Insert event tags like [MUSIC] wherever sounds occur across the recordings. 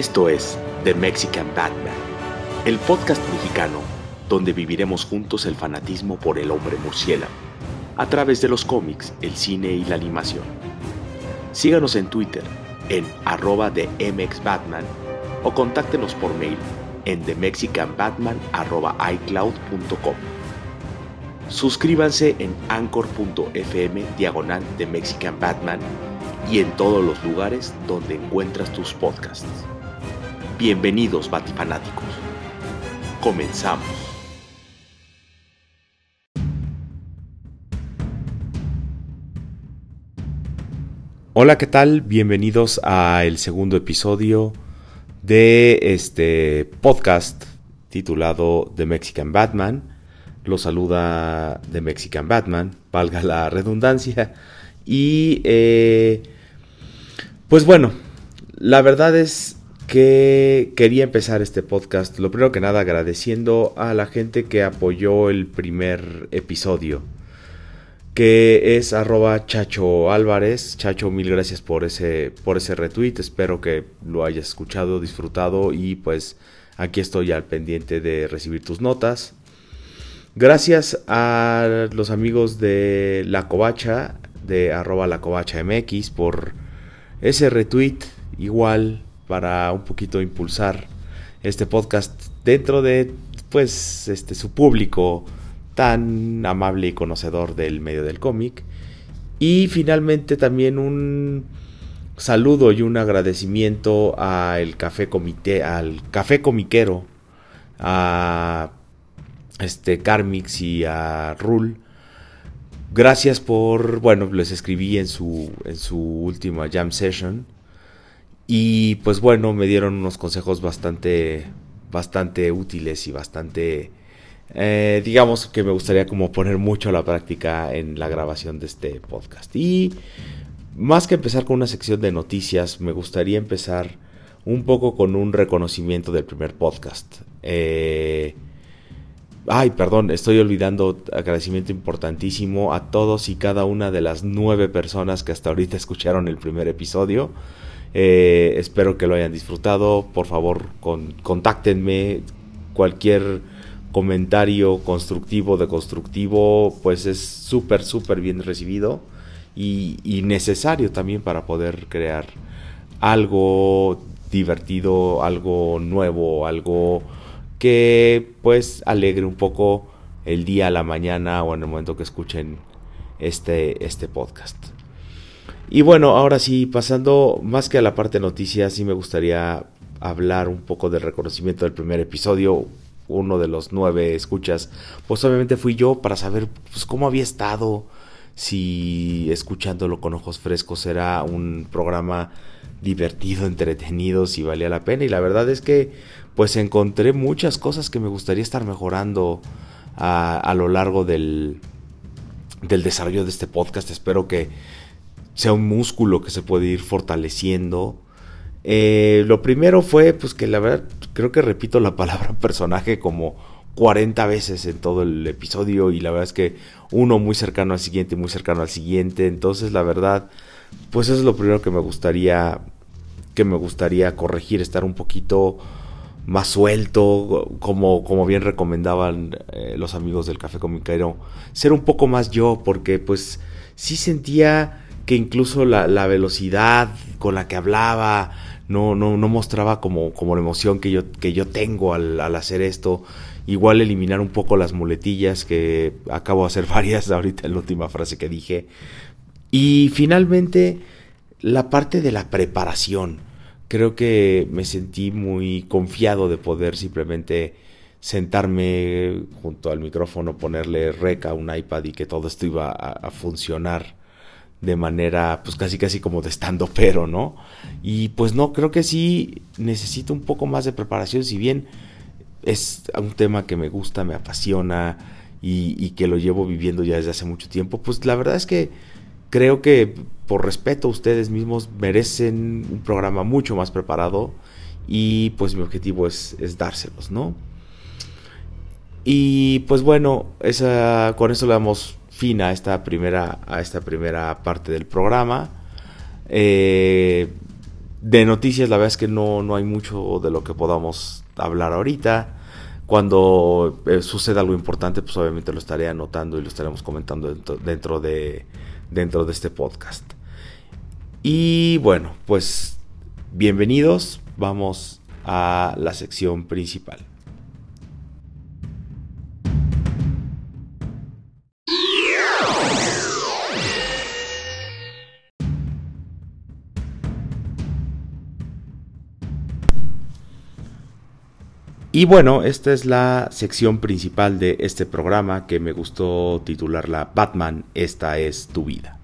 Esto es The Mexican Batman, el podcast mexicano donde viviremos juntos el fanatismo por el hombre murciélago, a través de los cómics, el cine y la animación. Síganos en Twitter en arroba de MXBatman o contáctenos por mail en themexicanbatman.icloud.com. Suscríbanse en anchor.fm diagonal de Mexican Batman y en todos los lugares donde encuentras tus podcasts. Bienvenidos batifanáticos. Comenzamos. Hola, ¿qué tal? Bienvenidos a el segundo episodio de este podcast titulado The Mexican Batman. Lo saluda The Mexican Batman, valga la redundancia. Y eh, pues bueno, la verdad es que quería empezar este podcast, lo primero que nada agradeciendo a la gente que apoyó el primer episodio que es arroba Chacho Álvarez. Chacho, mil gracias por ese, por ese retweet. Espero que lo hayas escuchado, disfrutado y pues aquí estoy al pendiente de recibir tus notas. Gracias a los amigos de La Covacha, de arroba La Covacha MX, por ese retweet igual para un poquito impulsar este podcast dentro de pues este su público tan amable y conocedor del medio del cómic. Y finalmente también un saludo y un agradecimiento al café comité, al café comiquero, a este Carmix y a Rul. Gracias por, bueno, les escribí en su en su última jam session y pues bueno, me dieron unos consejos bastante bastante útiles y bastante eh, digamos que me gustaría como poner mucho a la práctica en la grabación de este podcast. Y más que empezar con una sección de noticias, me gustaría empezar un poco con un reconocimiento del primer podcast. Eh, ay, perdón, estoy olvidando agradecimiento importantísimo a todos y cada una de las nueve personas que hasta ahorita escucharon el primer episodio. Eh, espero que lo hayan disfrutado. Por favor, contáctenme. Cualquier comentario constructivo, de constructivo, pues es súper, súper bien recibido y, necesario también para poder crear algo divertido, algo nuevo, algo que pues alegre un poco el día, la mañana o en el momento que escuchen este, este podcast. Y bueno, ahora sí, pasando más que a la parte noticias, sí me gustaría hablar un poco del reconocimiento del primer episodio uno de los nueve escuchas, pues obviamente fui yo para saber pues, cómo había estado, si escuchándolo con ojos frescos era un programa divertido, [LAUGHS] entretenido, si valía la pena. Y la verdad es que pues encontré muchas cosas que me gustaría estar mejorando a, a lo largo del, del desarrollo de este podcast. Espero que sea un músculo que se puede ir fortaleciendo eh, lo primero fue, pues que la verdad, creo que repito la [LAUGHS] palabra personaje como 40 veces en todo el episodio y la verdad es que uno muy cercano al siguiente, muy cercano al siguiente. Entonces, la verdad, pues eso es lo primero que me gustaría que me gustaría corregir, estar un poquito más suelto, como, como bien recomendaban eh, los amigos del Café Comiquero, ser un poco más yo, porque pues sí sentía que incluso la, velocidad con la que hablaba, no, no, no mostraba como, como la emoción que yo, que yo tengo al, hacer esto. Igual eliminar un poco las muletillas, que acabo de hacer [LAUGHS] varias ahorita en la última frase que dije. Y finalmente, la parte de la preparación. Creo que me sentí muy confiado de poder simplemente sentarme junto al micrófono, ponerle rec a un iPad y que todo esto iba a funcionar de manera pues casi casi como de estando pero, ¿no? Y pues no, creo que sí necesito un poco más de preparación, si bien es un tema que me gusta, me apasiona y, que lo llevo viviendo ya desde hace mucho tiempo, pues la verdad es que creo que por respeto a ustedes mismos merecen un programa mucho más preparado y pues mi objetivo es, dárselos, ¿no? Y pues bueno, esa, con eso le damos fin a esta primera, a esta primera parte del programa. Eh, de noticias, la verdad es que no, no hay mucho de lo que podamos hablar ahorita. Cuando eh, suceda algo importante, pues obviamente lo estaré anotando y lo estaremos comentando dentro, de, dentro de este podcast. Y bueno, pues bienvenidos, vamos a la sección principal. Y bueno, esta es la sección principal de este programa que me gustó titularla Batman, esta es tu vida.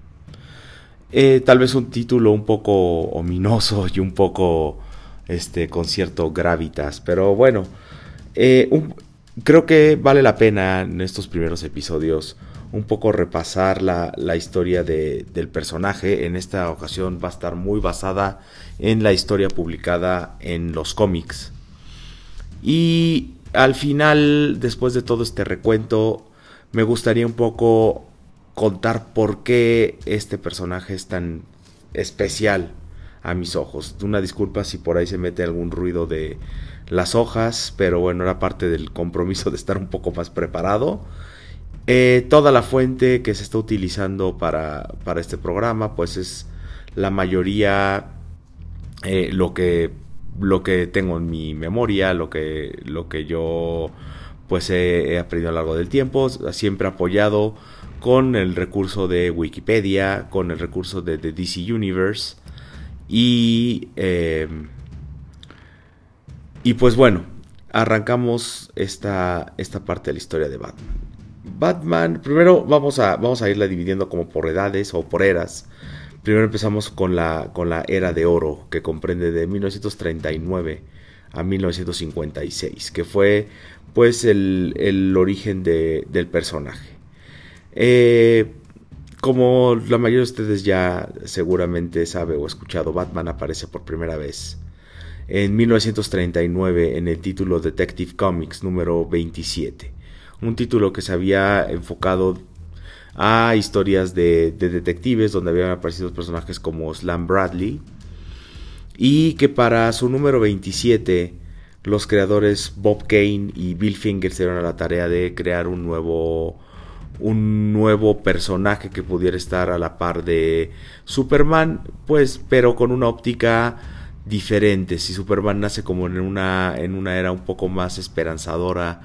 Eh, tal vez un título un poco ominoso y un poco este, con cierto gravitas, pero bueno, eh, creo que vale la pena en estos primeros episodios un poco repasar la, la historia de, del personaje. En esta ocasión va a estar muy basada en la historia publicada en los cómics y al final, después de todo este recuento, me gustaría un poco contar por qué este personaje es tan especial a mis ojos. Una disculpa si por ahí se mete algún ruido de las hojas, pero bueno, era parte del compromiso de estar un poco más preparado. Eh, toda la fuente que se está utilizando para, para este programa, pues es la mayoría eh, lo que lo que tengo en mi memoria, lo que, lo que yo pues he, aprendido a lo largo del tiempo, siempre apoyado con el recurso de Wikipedia, con el recurso de, DC Universe y, em, y pues bueno, arrancamos esta, esta parte de la historia de Batman. Batman, primero vamos a, vamos a irla dividiendo como por edades o por eras. Primero empezamos con la, con la era de oro, que comprende de 1939 a 1956, que fue pues el, origen del personaje. Eh, como la mayoría de ustedes ya seguramente sabe o escuchado, Batman aparece por primera vez en 1939 en el título Detective Comics número 27, un título que se había enfocado a historias de, detectives donde habían aparecido personajes como Slam Bradley y que para su número 27 los creadores Bob Kane y Bill Finger se dieron a la tarea de crear un nuevo un nuevo personaje que pudiera estar a la par de Superman, pues pero con una óptica diferente. Si Superman nace como en una en una era un poco más esperanzadora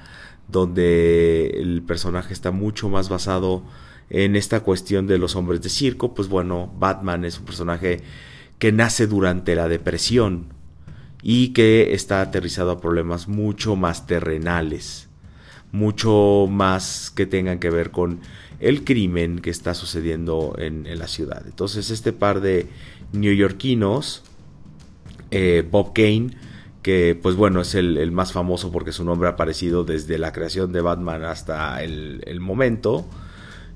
donde el personaje está mucho más basado en esta cuestión de los hombres de circo, pues bueno, Batman es un personaje que nace durante la depresión y que está aterrizado a problemas mucho más terrenales, mucho más que tengan que ver con el crimen que está sucediendo en, la ciudad. Entonces este par de neoyorquinos, eh, Bob Kane, que pues bueno es el, más famoso porque su nombre ha aparecido desde la creación de Batman hasta el momento,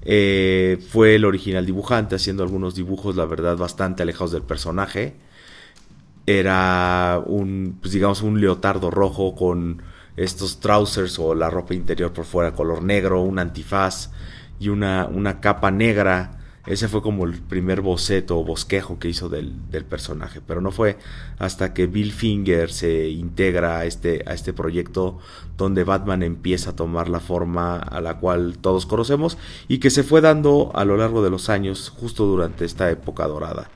eh, fue el original dibujante, haciendo algunos dibujos, la verdad, bastante alejados del personaje. Era un, pues digamos, un leotardo rojo con estos trousers o la ropa interior por fuera color negro, un antifaz y una, una capa negra ese fue como el primer boceto o bosquejo que hizo del, personaje, pero no fue hasta que Bill Finger se integra a este, a este proyecto donde Batman empieza a tomar la forma a la cual todos conocemos y que se fue dando a lo largo de los años justo durante esta época dorada.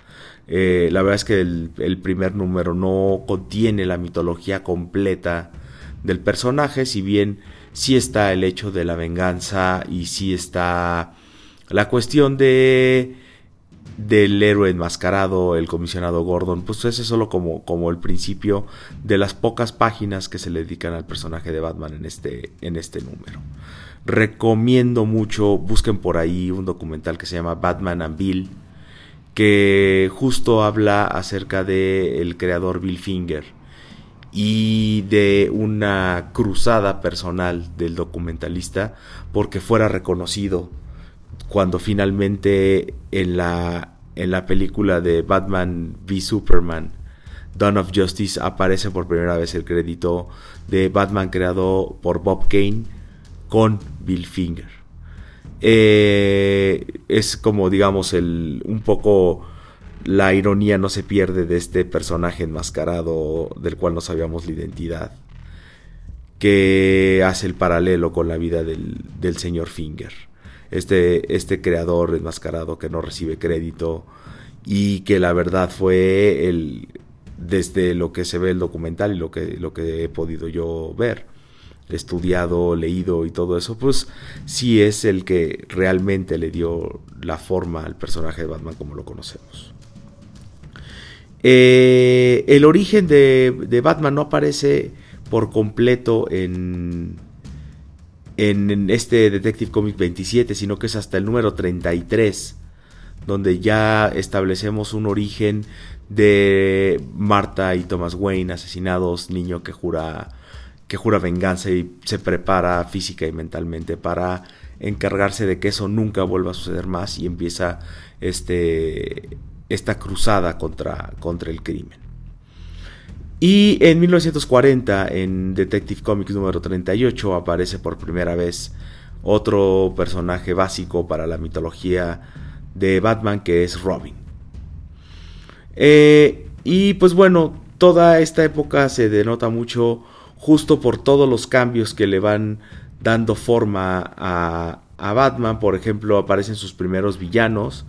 Eh, la verdad es que el, el primer número no contiene la mitología completa del personaje, si bien sí está el hecho de la venganza y sí está la cuestión de del héroe enmascarado, el comisionado Gordon, pues ese es solo como, como el principio de las pocas páginas que se le dedican al personaje de Batman en este, en este número. Recomiendo mucho, busquen por ahí un documental que se llama Batman and Bill, que justo habla acerca de el creador Bill Finger y de una cruzada personal del documentalista porque fuera reconocido cuando finalmente en la, en la película de Batman v Superman, Dawn of Justice, aparece por primera vez el crédito de Batman creado por Bob Kane con Bill Finger. Eh, es como digamos el un poco la ironía no se pierde de este personaje enmascarado del cual no sabíamos la identidad, que hace el paralelo con la vida del, del señor Finger. Este, este creador enmascarado que no recibe crédito y que la verdad fue el, desde lo que se ve el documental y lo que, lo que he podido yo ver, estudiado, leído y todo eso, pues sí es el que realmente le dio la forma al personaje de Batman como lo conocemos. Eh, el origen de, Batman no aparece por completo en, en, este Detective Comics 27, sino que es hasta el número 33, donde ya establecemos un origen de Marta y Thomas Wayne asesinados, niño que jura que jura venganza y se prepara física y mentalmente para encargarse de que eso nunca vuelva a suceder más y empieza este esta cruzada contra, contra el crimen. Y en 1940, en Detective Comics número 38, aparece por primera vez otro personaje básico para la mitología de Batman, que es Robin. Eh, y pues bueno, toda esta época se denota mucho justo por todos los cambios que le van dando forma a, a Batman. Por ejemplo, aparecen sus primeros villanos,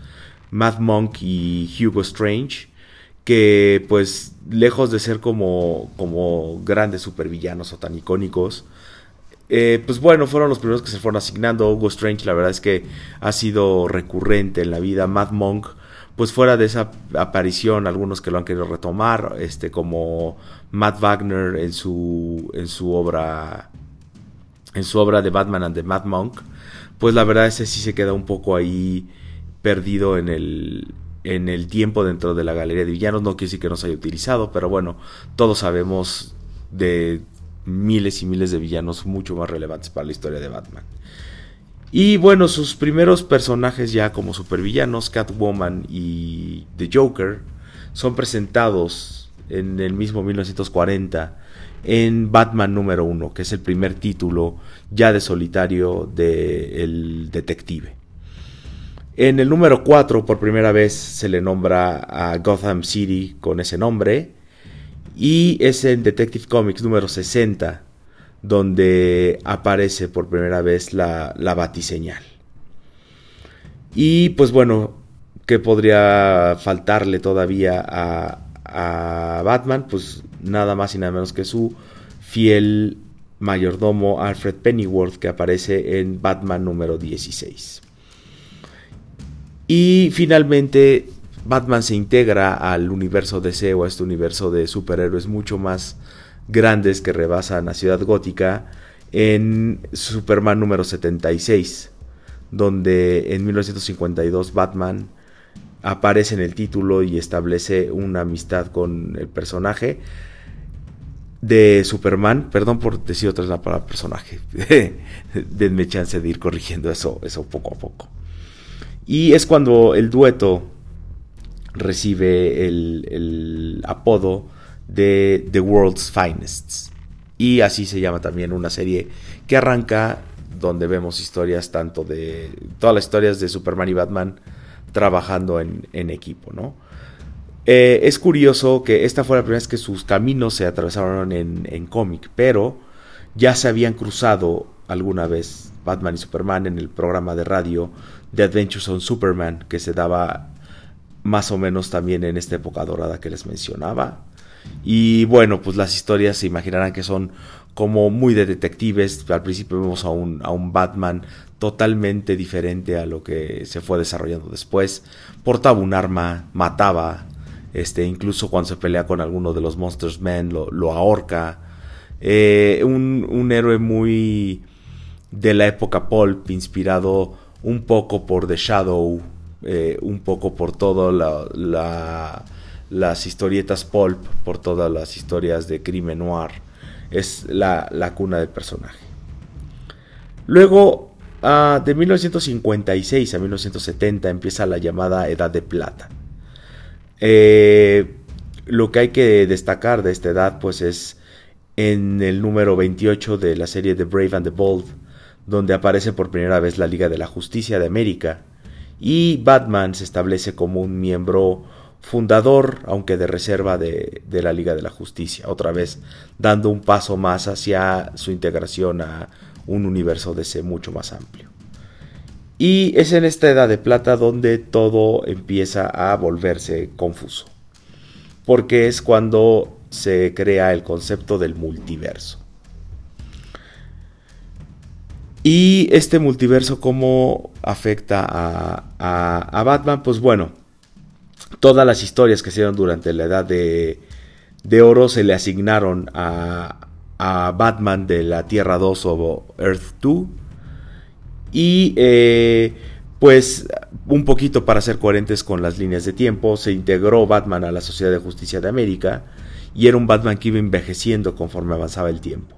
Mad Monk y Hugo Strange, que pues lejos de ser como, como grandes supervillanos o tan icónicos, eh, pues bueno, fueron los primeros que se fueron asignando. Hugo Strange, la verdad es que ha sido recurrente en la vida. Mad Monk, pues fuera de esa aparición, algunos que lo han querido retomar, este, como Matt Wagner en su, en su obra, en su obra de Batman and the Mad Monk, pues la verdad es que sí se queda un poco ahí perdido en el, en el tiempo dentro de la galería de villanos. No quiere decir que no se haya utilizado, pero bueno, todos sabemos de miles y miles de villanos mucho más relevantes para la historia de Batman. Y bueno, sus primeros personajes ya como supervillanos, Catwoman y The Joker, son presentados en el mismo 1940 en Batman número 1, que es el primer título ya de solitario del detective. En el número 4, por primera vez, se le nombra a Gotham City con ese nombre. Y es en Detective Comics número 60, donde aparece por primera vez la, la batiseñal. Y pues bueno, ¿qué podría faltarle todavía a, a Batman? Pues nada más y nada menos que su fiel mayordomo Alfred Pennyworth que aparece en Batman número 16. Y finalmente Batman se integra al universo DC o a este universo de superhéroes mucho más grandes que rebasan a Ciudad Gótica en Superman número 76, donde en 1952 Batman aparece en el título y establece una amistad con el personaje de Superman, perdón por decir otra vez la palabra personaje, [LAUGHS] denme chance de ir corrigiendo eso, eso poco a poco. Y es cuando el dueto recibe el, apodo de The World's Finest. Y así se llama también una serie que arranca donde vemos historias tanto de todas las historias de Superman y Batman trabajando en, equipo, ¿no? Eh, es curioso que esta fue la primera vez que sus caminos se atravesaron en, en cómic, pero ya se habían cruzado alguna vez Batman y Superman en el programa de radio The Adventures on Superman, que se daba más o menos también en esta época dorada que les mencionaba. Y bueno, pues las historias se imaginarán que son como muy de detectives. Al principio vemos a un, a un Batman totalmente diferente a lo que se fue desarrollando después. Portaba un arma, mataba, este, incluso cuando se pelea con alguno de los Monsters Men lo, ahorca. Eh, un, un héroe muy de la época pulp, inspirado un poco por The Shadow, eh, un poco por todas la, las historietas pulp, por todas las historias de crimen noir. Es la, cuna del personaje. Luego, ah, de 1956 a 1970 empieza la llamada Edad de Plata. Eh, lo que hay que destacar de esta edad, pues es en el número 28 de la serie The Brave and the Bold, donde aparece por primera vez la Liga de la Justicia de América y Batman se establece como un miembro fundador, aunque de reserva de, la Liga de la Justicia, otra vez dando un paso más hacia su integración a un universo DC mucho más amplio. Y es en esta edad de plata donde todo empieza a volverse confuso, porque es cuando se crea el concepto del multiverso. Y este multiverso, ¿cómo afecta a, Batman? Pues bueno, todas las historias que se durante la edad de, oro se le asignaron a, Batman de la Tierra 2 o Earth 2. Y eh, pues un poquito para ser coherentes con las líneas de tiempo, se integró Batman a la Sociedad de Justicia de América y era un Batman que iba envejeciendo conforme avanzaba el tiempo.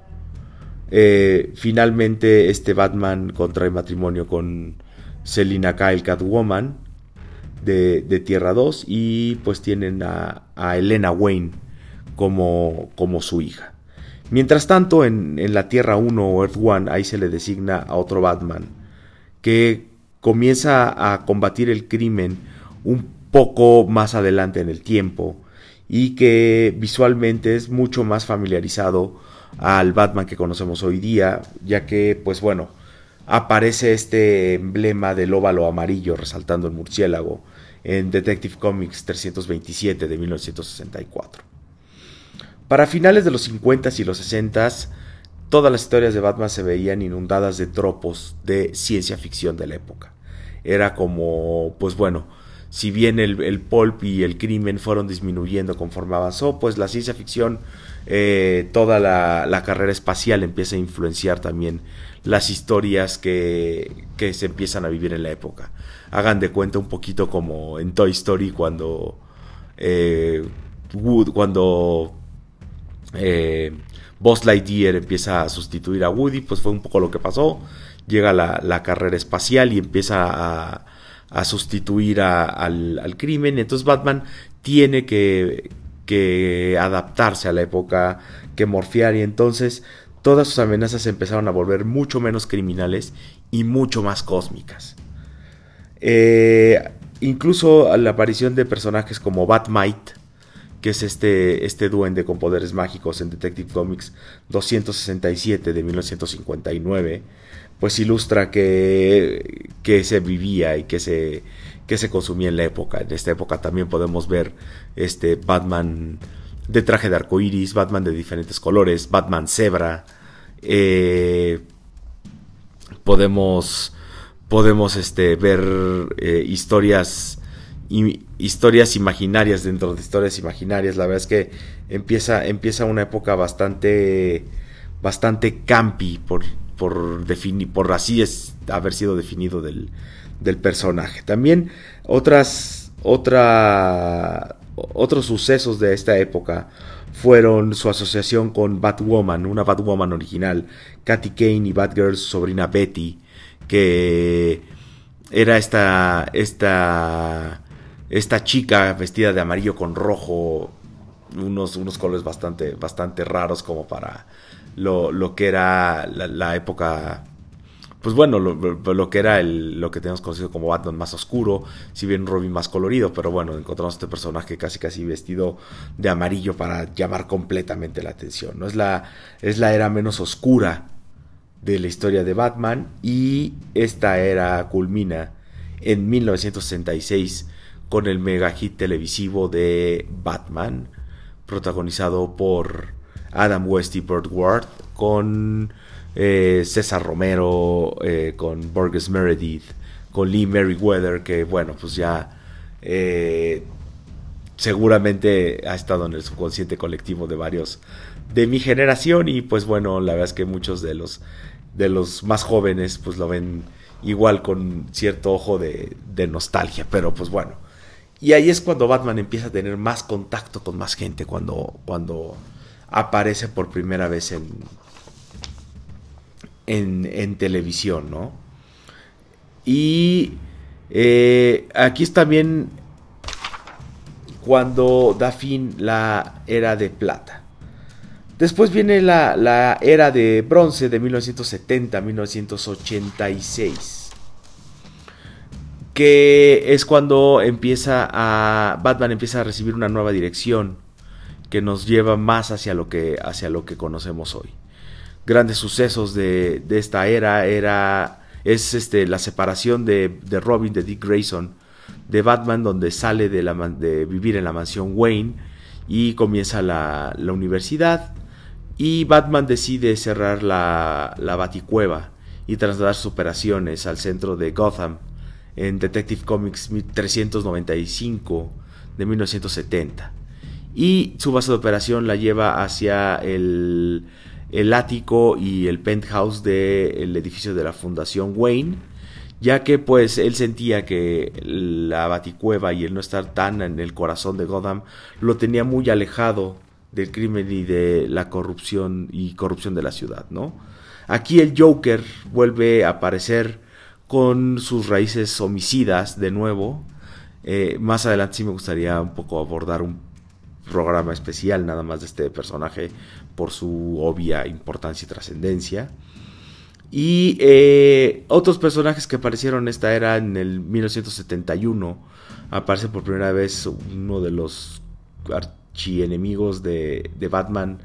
Eh, finalmente este Batman contrae matrimonio con Selina Kyle Catwoman de, Tierra 2 y pues tienen a, Elena Wayne como, como, su hija. Mientras tanto en, en la Tierra 1 o Earth 1 ahí se le designa a otro Batman que comienza a combatir el crimen un poco más adelante en el tiempo y que visualmente es mucho más familiarizado al Batman que conocemos hoy día, ya que, pues bueno, aparece este emblema del óvalo amarillo resaltando el murciélago en Detective Comics 327 de 1964. Para finales de los 50s y los 60s, todas las historias de Batman se veían inundadas de tropos de ciencia ficción de la época. Era como, pues bueno, si bien el, el pulp y el crimen fueron disminuyendo conforme avanzó, pues la ciencia ficción, eh, toda la, carrera espacial empieza a influenciar también las historias que, que, se empiezan a vivir en la época. Hagan de cuenta un poquito como en Toy Story cuando eh, Wood, cuando eh, Buzz Lightyear empieza a sustituir a Woody, pues fue un poco lo que pasó. Llega la, la carrera espacial y empieza a a sustituir al, crimen. Entonces Batman tiene que, que adaptarse a la época, que morfiar y entonces todas sus amenazas empezaron a volver mucho menos criminales y mucho más cósmicas. Eh, incluso la aparición de personajes como Batmite, que es este, este duende con poderes mágicos en Detective Comics 267 de 1959, pues ilustra que, que se vivía y que se, que se consumía en la época. En esta época también podemos ver este Batman de traje de arco iris, Batman de diferentes colores, Batman cebra. Eh, podemos podemos este, ver eh, historias historias imaginarias dentro de historias imaginarias. La verdad es que empieza, empieza una época bastante bastante campi por, por, por así es haber sido definido del, del personaje. También otras, otra, otros sucesos de esta época fueron su asociación con Batwoman, una Batwoman original, Katy Kane y Batgirl, sobrina Betty, que era esta, esta, esta chica vestida de amarillo con rojo, unos, unos colores bastante, bastante raros como para lo, que era la, época pues bueno, lo, que era el, lo que tenemos conocido como Batman más oscuro, si bien Robin más colorido, pero bueno, encontramos este personaje casi casi vestido de amarillo para llamar completamente la atención. ¿no? Es, la, es la era menos oscura de la historia de Batman y esta era culmina en 1966 con el mega hit televisivo de Batman, protagonizado por Adam West y Burt Ward, con eh, César Romero, eh, con Burgess Meredith, con Lee Merriweather, que bueno, pues ya eh, seguramente ha estado en el subconsciente colectivo de varios de mi generación y pues bueno, la verdad es que muchos de los de los más jóvenes pues lo ven igual con cierto ojo de, de nostalgia, pero pues bueno. Y ahí es cuando Batman empieza a tener más contacto con más gente, cuando, cuando aparece por primera vez en, en, televisión, ¿no? Y eh, aquí es también cuando da fin la era de plata. Después viene la, la era de bronce de 1970 1986. que es cuando empieza a Batman empieza a recibir una nueva dirección que nos lleva más hacia lo que hacia lo que conocemos hoy. Grandes sucesos de, de esta era era es este la separación de, de, Robin de Dick Grayson de Batman donde sale de, la, de vivir en la mansión Wayne y comienza la, la universidad y Batman decide cerrar la, la Baticueva y trasladar sus operaciones al centro de Gotham en Detective Comics 395 de 1970. Y su base de operación la lleva hacia el, el ático y el penthouse del edificio de la Fundación Wayne, ya que pues él sentía que la baticueva y el no estar tan en el corazón de Gotham lo tenía muy alejado del crimen y de la corrupción y corrupción de la ciudad, ¿no? Aquí el Joker vuelve a aparecer con sus raíces homicidas de nuevo. Eh, más adelante sí me gustaría un poco abordar un programa especial nada más de este personaje por su obvia importancia y trascendencia. Y eh, otros personajes que aparecieron esta era en el 1971. Aparece por primera vez uno de los archienemigos de, de Batman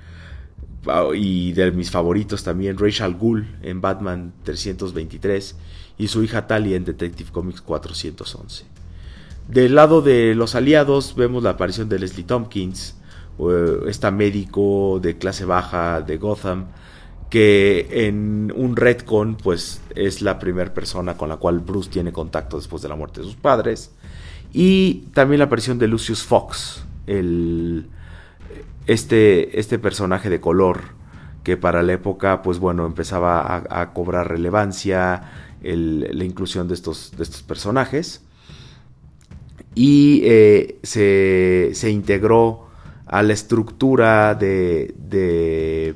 y de mis favoritos también, Rachel Gould en Batman 323 y su hija Talia en Detective Comics 411. Del lado de los aliados vemos la aparición de Leslie Tompkins, esta médico de clase baja de Gotham, que en un retcon pues es la primera persona con la cual Bruce tiene contacto después de la muerte de sus padres. Y también la aparición de Lucius Fox, el, este, este personaje de color que para la época pues bueno empezaba a cobrar relevancia la inclusión de estos, de estos personajes. Y eh, se, integró a la estructura de, de,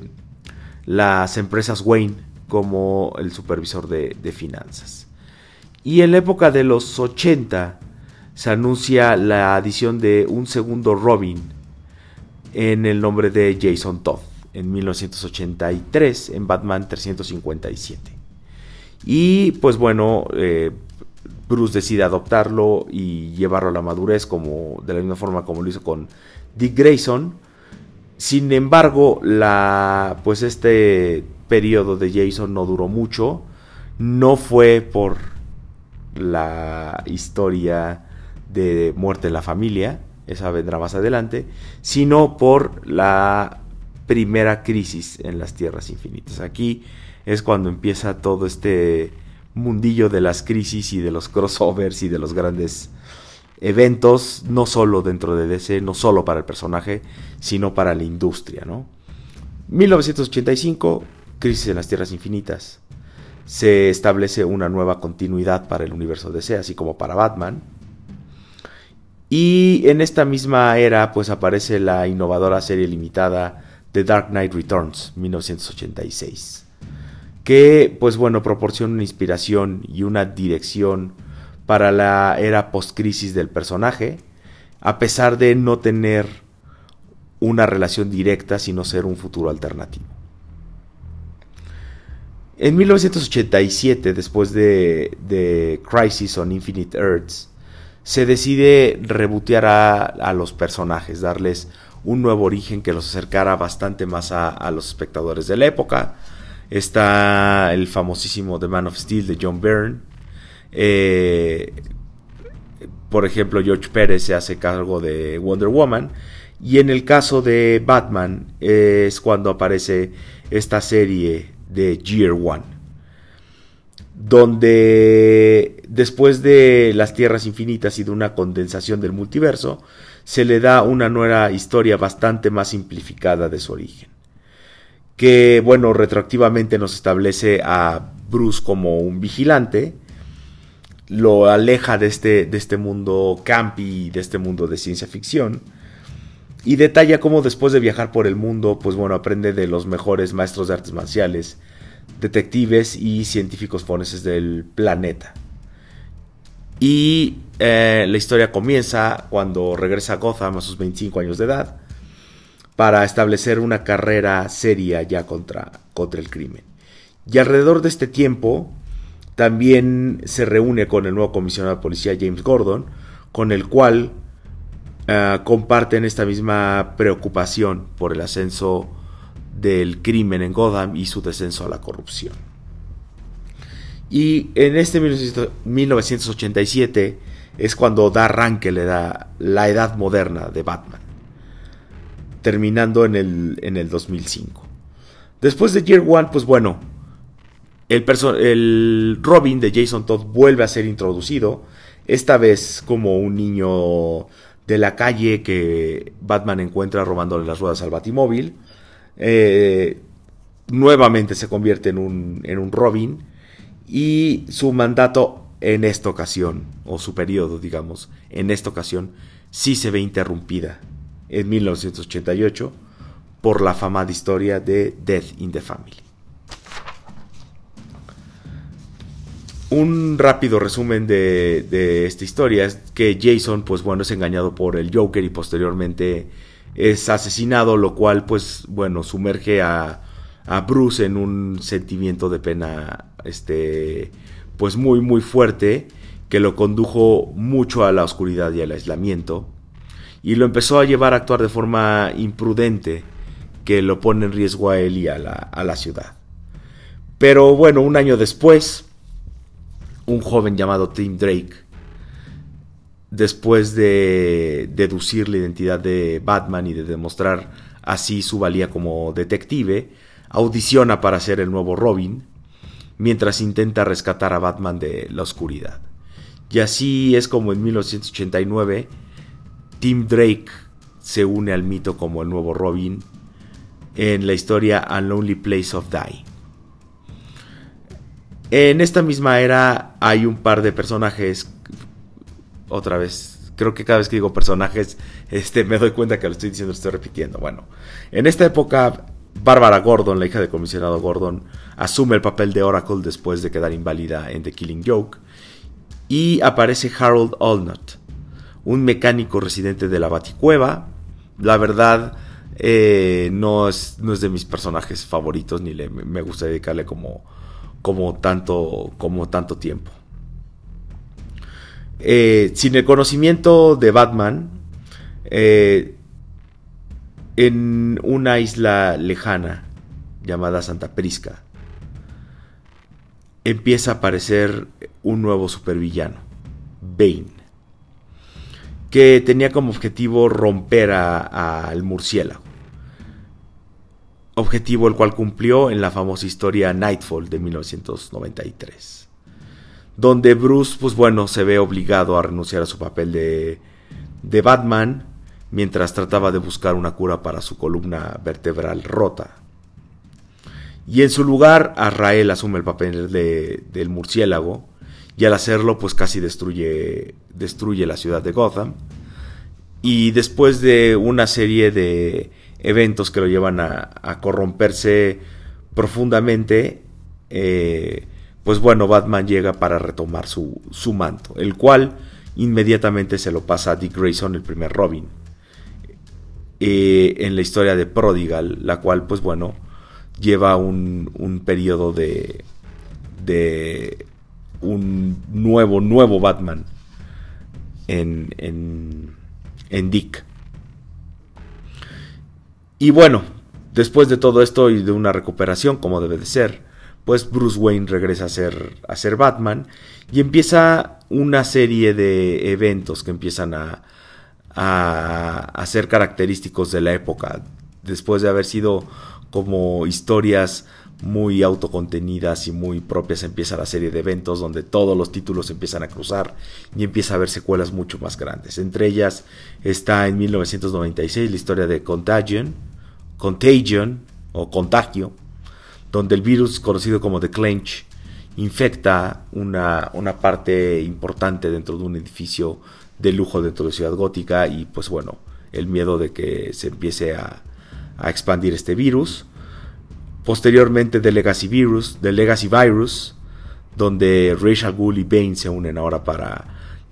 las empresas Wayne como el supervisor de, de finanzas. Y en la época de los 80 se anuncia la adición de un segundo Robin en el nombre de Jason Todd en 1983 en Batman 357. Y pues bueno, eh, Bruce decide adoptarlo y llevarlo a la madurez como de la misma forma como lo hizo con Dick Grayson. Sin embargo, la pues este periodo de Jason no duró mucho. No fue por la historia de muerte de la familia, esa vendrá más adelante, sino por la primera crisis en las tierras infinitas. Aquí es cuando empieza todo este mundillo de las crisis y de los crossovers y de los grandes eventos, no solo dentro de DC, no solo para el personaje, sino para la industria, ¿no? 1985, Crisis en las Tierras Infinitas. Se establece una nueva continuidad para el universo DC, así como para Batman. Y en esta misma era, pues aparece la innovadora serie limitada The Dark Knight Returns, 1986 que pues bueno proporciona una inspiración y una dirección para la era post-crisis del personaje, a pesar de no tener una relación directa, sino ser un futuro alternativo. En 1987, después de, de Crisis on Infinite Earths, se decide rebotear a, los personajes, darles un nuevo origen que los acercara bastante más a los espectadores de la época, Está el famosísimo The Man of Steel de John Byrne. Eh, por ejemplo, George Pérez se hace cargo de Wonder Woman. Y en el caso de Batman es cuando aparece esta serie de Year One. Donde después de las Tierras Infinitas y de una condensación del multiverso, se le da una nueva historia bastante más simplificada de su origen que, bueno, retroactivamente nos establece a Bruce como un vigilante, lo aleja de este, de este mundo campi, de este mundo de ciencia ficción, y detalla cómo después de viajar por el mundo, pues bueno, aprende de los mejores maestros de artes marciales, detectives y científicos forenses del planeta. Y eh, la historia comienza cuando regresa a Gotham a sus 25 años de edad para establecer una carrera seria ya contra, contra el crimen. Y alrededor de este tiempo también se reúne con el nuevo comisionado de policía James Gordon, con el cual uh, comparten esta misma preocupación por el ascenso del crimen en Gotham y su descenso a la corrupción. Y en este 1987 es cuando da arranque le da la edad moderna de Batman, terminando en el, en el 2005. Después de Year One, pues bueno, el, el Robin de Jason Todd vuelve a ser introducido, esta vez como un niño de la calle que Batman encuentra robándole las ruedas al Batimóvil. Eh, nuevamente se convierte en un, en un Robin y su mandato en esta ocasión, o su periodo, digamos, en esta ocasión, sí se ve interrumpida en 1988 por la famada historia de Death in the Family. Un rápido resumen de, esta historia es que Jason, pues bueno, es engañado por el Joker y posteriormente es asesinado, lo cual, pues bueno, sumerge a, a Bruce en un sentimiento de pena, este, pues muy, muy fuerte, que lo condujo mucho a la oscuridad y al aislamiento, y lo empezó a llevar a actuar de forma imprudente, que lo pone en riesgo a él y a la, a la ciudad. Pero bueno, un año después, un joven llamado Tim Drake, después de deducir la identidad de Batman y de demostrar así su valía como detective, audiciona para ser el nuevo Robin, mientras intenta rescatar a Batman de la oscuridad. Y así es como en 1989 Tim Drake se une al mito como el nuevo Robin en la historia A Lonely Place of Die. En esta misma era hay un par de personajes, otra vez, creo que cada vez que digo personajes, [LAUGHS] este, me doy cuenta que lo estoy diciendo, lo estoy repitiendo. Bueno, en esta época, Bárbara Gordon, la hija del comisionado Gordon, asume el papel de Oracle después de quedar inválida en The Killing Joke. Y aparece Harold Allnut, un mecánico residente de la Baticueva. La verdad, eh, no, es, no es de mis personajes favoritos, ni le, me gusta dedicarle como como tanto, como tanto tiempo. Eh, sin el conocimiento de Batman, eh, en una isla lejana llamada Santa Prisca, empieza a aparecer un nuevo supervillano, Bane, que tenía como objetivo romper al murciélago objetivo el cual cumplió en la famosa historia Nightfall de 1993, donde Bruce, pues bueno, se ve obligado a renunciar a su papel de, de Batman mientras trataba de buscar una cura para su columna vertebral rota. Y en su lugar, Azrael asume el papel de, del murciélago, y al hacerlo, pues casi destruye, destruye la ciudad de Gotham. Y después de una serie de eventos que lo llevan a, corromperse profundamente, eh, pues bueno, Batman llega para retomar su, manto, el cual inmediatamente se lo pasa a Dick Grayson, el primer Robin, eh, en la historia de Prodigal, la cual pues bueno, lleva un, un periodo de, de un nuevo, nuevo Batman en, en, en Dick. Y bueno, después de todo esto y de una recuperación como debe de ser, pues Bruce Wayne regresa a ser, a ser Batman y empieza una serie de eventos que empiezan a, a, ser característicos de la época, después de haber sido como historias muy autocontenidas y muy propias empieza la serie de eventos donde todos los títulos empiezan a cruzar y empieza a haber secuelas mucho más grandes. Entre ellas está en 1996 la historia de Contagion, Contagion o Contagio, donde el virus conocido como The Clench infecta una, una parte importante dentro de un edificio de lujo dentro de Ciudad Gótica y pues bueno, el miedo de que se empiece a, a expandir este virus Posteriormente The Legacy Virus, The Legacy Virus, donde Rachel Ghoul y Bane se unen ahora para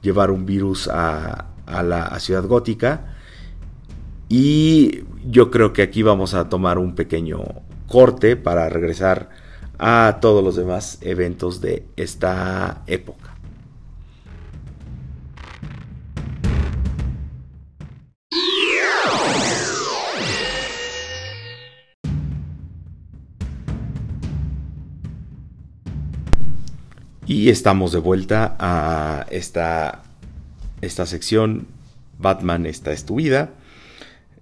llevar un virus a, la ciudad gótica. Y yo creo que aquí vamos a tomar un pequeño corte para regresar a todos los demás eventos de esta época. Y estamos de vuelta a esta, esta sección. Batman, esta es tu vida.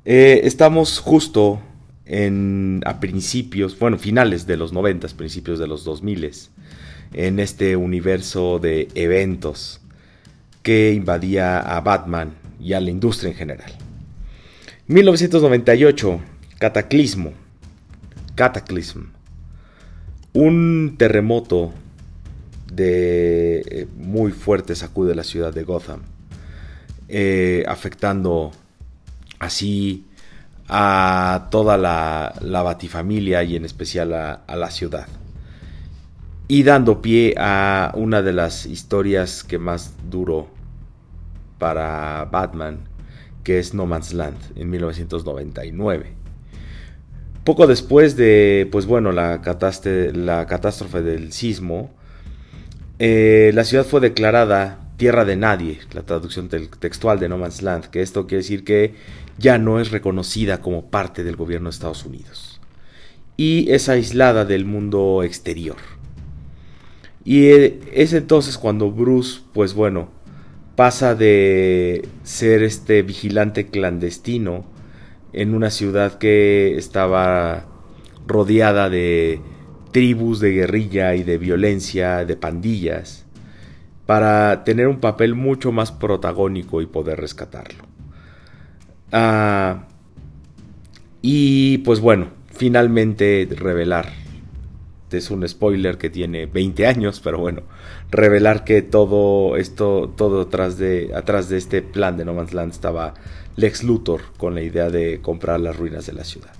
Eh, estamos justo en, a principios, bueno, finales de los 90, principios de los 2000, en este universo de eventos que invadía a Batman y a la industria en general. 1998, Cataclismo. Cataclism. Un terremoto de eh, muy fuerte sacude la ciudad de Gotham, eh, afectando así a toda la, batifamilia y en especial a, la ciudad. Y dando pie a una de las historias que más duró para Batman, que es No Man's Land en 1999. Poco después de, pues bueno, la, la catástrofe del sismo, eh, la ciudad fue declarada tierra de nadie, la traducción textual de No Man's Land, que esto quiere decir que ya no es reconocida como parte del gobierno de Estados Unidos y es aislada del mundo exterior. Y eh, es entonces cuando Bruce, pues bueno, pasa de ser este vigilante clandestino en una ciudad que estaba rodeada de tribus de guerrilla y de violencia, de pandillas, para tener un papel mucho más protagónico y poder rescatarlo. Ah, y pues bueno, finalmente revelar, es un spoiler que tiene 20 años, pero bueno, revelar que todo esto, todo atrás de, atrás de este plan de No Man's Land estaba Lex Luthor con la idea de comprar las ruinas de la ciudad.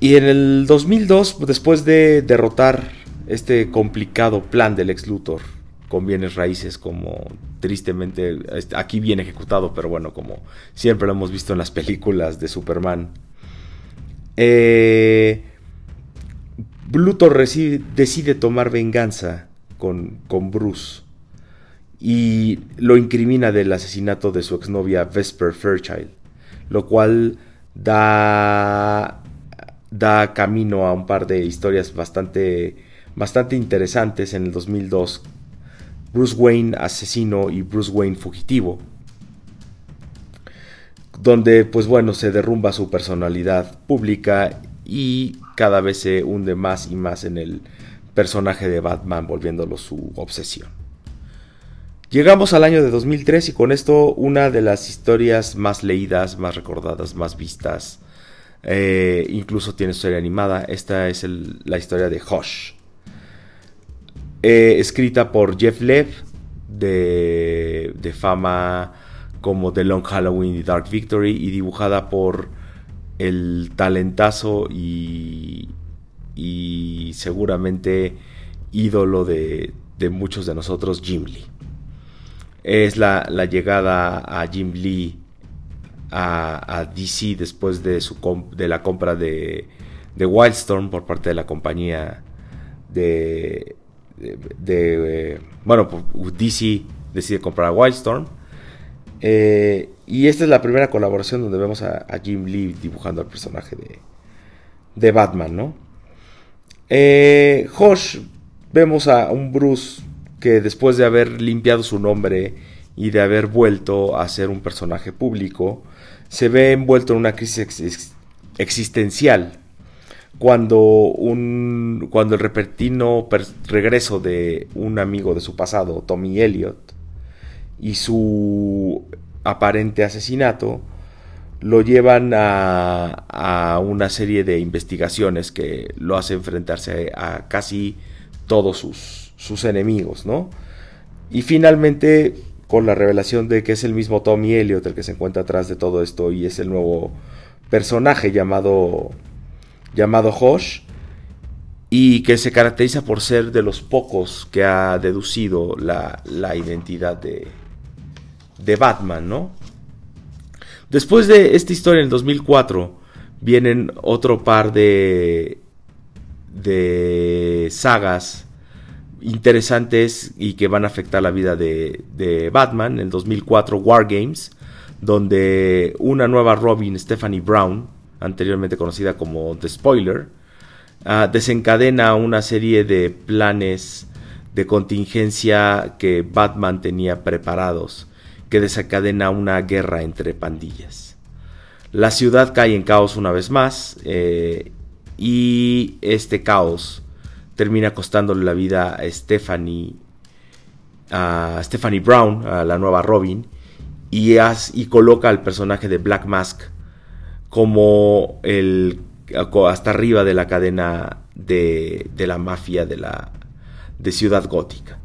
Y en el 2002, después de derrotar este complicado plan del ex Luthor con bienes raíces como tristemente este, aquí bien ejecutado, pero bueno, como siempre lo hemos visto en las películas de Superman. Eh, Luthor decide tomar venganza con, con Bruce y lo incrimina del asesinato de su exnovia Vesper Fairchild, lo cual da da camino a un par de historias bastante, bastante interesantes en el 2002. Bruce Wayne asesino y Bruce Wayne fugitivo. Donde pues bueno se derrumba su personalidad pública y cada vez se hunde más y más en el personaje de Batman volviéndolo su obsesión. Llegamos al año de 2003 y con esto una de las historias más leídas, más recordadas, más vistas eh, incluso tiene historia animada. Esta es la historia de Hush. Eh, escrita por Jeff Lev, de, fama como The Long Halloween y Dark Victory, y dibujada por el talentazo y, y seguramente ídolo de, muchos de nosotros, Jim Lee. Es la, la llegada a Jim Lee a, DC después de, la compra de, Wildstorm por parte de la compañía de, de, bueno, pues, DC decide comprar a Wildstorm. Eh, y esta es la primera colaboración donde vemos a, Jim Lee dibujando al personaje de, de Batman, ¿no? Eh, Josh, vemos a un Bruce que después de haber limpiado su nombre y de haber vuelto a ser un personaje público, se ve envuelto en una crisis existencial cuando, un, cuando el repentino regreso de un amigo de su pasado, Tommy Elliot, y su aparente asesinato, lo llevan a, a, una serie de investigaciones que lo hace enfrentarse a casi todos sus, sus enemigos, ¿no? Y finalmente con la revelación de que es el mismo Tommy Elliot el que se encuentra atrás de todo esto y es el nuevo personaje llamado llamado Hosh y que se caracteriza por ser de los pocos que ha deducido la, identidad de, de Batman, ¿no? Después de esta historia en el 2004 vienen otro par de de sagas interesantes y que van a afectar la vida de, Batman. En el 2004 War Games, donde una nueva Robin, Stephanie Brown, anteriormente conocida como The Spoiler, ah, desencadena una serie de planes de contingencia que Batman tenía preparados, que desencadena una guerra entre pandillas. La ciudad cae en caos una vez más eh, y este caos termina costándole la vida a Stephanie, a Stephanie Brown, a la nueva Robin, y, y coloca al personaje de Black Mask como el hasta arriba de la cadena de, de la mafia de la de Ciudad Gótica.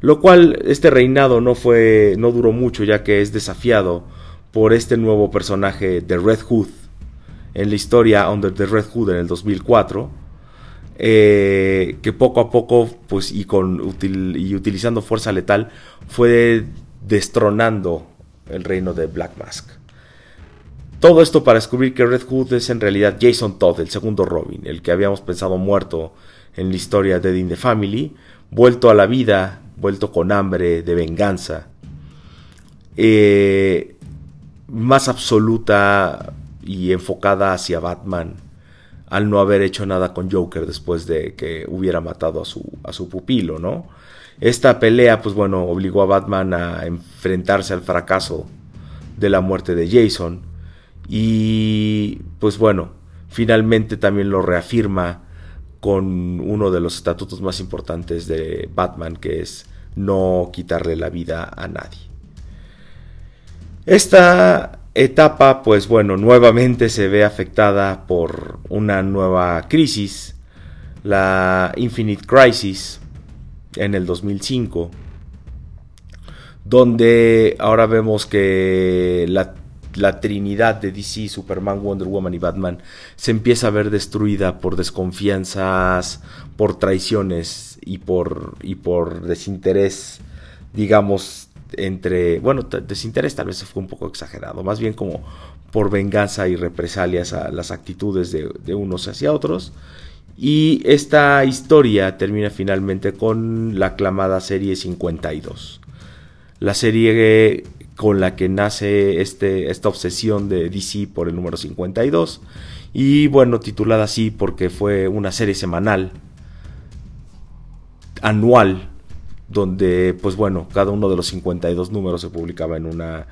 Lo cual este reinado no fue no duró mucho ya que es desafiado por este nuevo personaje de Red Hood en la historia Under the Red Hood en el 2004 eh, que poco a poco pues y con y utilizando fuerza letal fue destronando el reino de Black Mask. Todo esto para descubrir que Red Hood es en realidad Jason Todd, el segundo Robin, el que habíamos pensado muerto en la historia de In the Family, vuelto a la vida, vuelto con hambre de venganza, eh, más absoluta y enfocada hacia Batman, al no haber hecho nada con Joker después de que hubiera matado a su, a su pupilo, ¿no? Esta pelea, pues bueno, obligó a Batman a enfrentarse al fracaso de la muerte de Jason y pues bueno, finalmente también lo reafirma con uno de los estatutos más importantes de Batman, que es no quitarle la vida a nadie. Esta etapa, pues bueno, nuevamente se ve afectada por una nueva crisis, la Infinite Crisis en el 2005, donde ahora vemos que la la trinidad de DC, Superman, Wonder Woman y Batman se empieza a ver destruida por desconfianzas, por traiciones y por, y por desinterés, digamos, entre, bueno, desinterés tal vez fue un poco exagerado, más bien como por venganza y represalias a las actitudes de, unos hacia otros. Y esta historia termina finalmente con la aclamada serie 52. La serie con la que nace este, esta obsesión de DC por el número 52. Y bueno, titulada así porque fue una serie semanal, anual, donde pues bueno, cada uno de los 52 números se publicaba en una,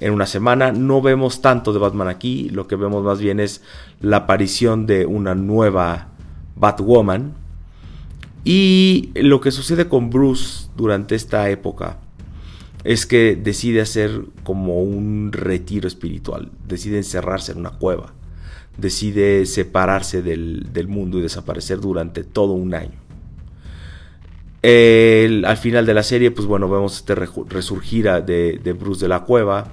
en una semana. No vemos tanto de Batman aquí, lo que vemos más bien es la aparición de una nueva Batwoman. Y lo que sucede con Bruce durante esta época es que decide hacer como un retiro espiritual, decide encerrarse en una cueva, decide separarse del, mundo y desaparecer durante todo un año. Al final de la serie, pues bueno, vemos este resurgir de, de, Bruce de la cueva.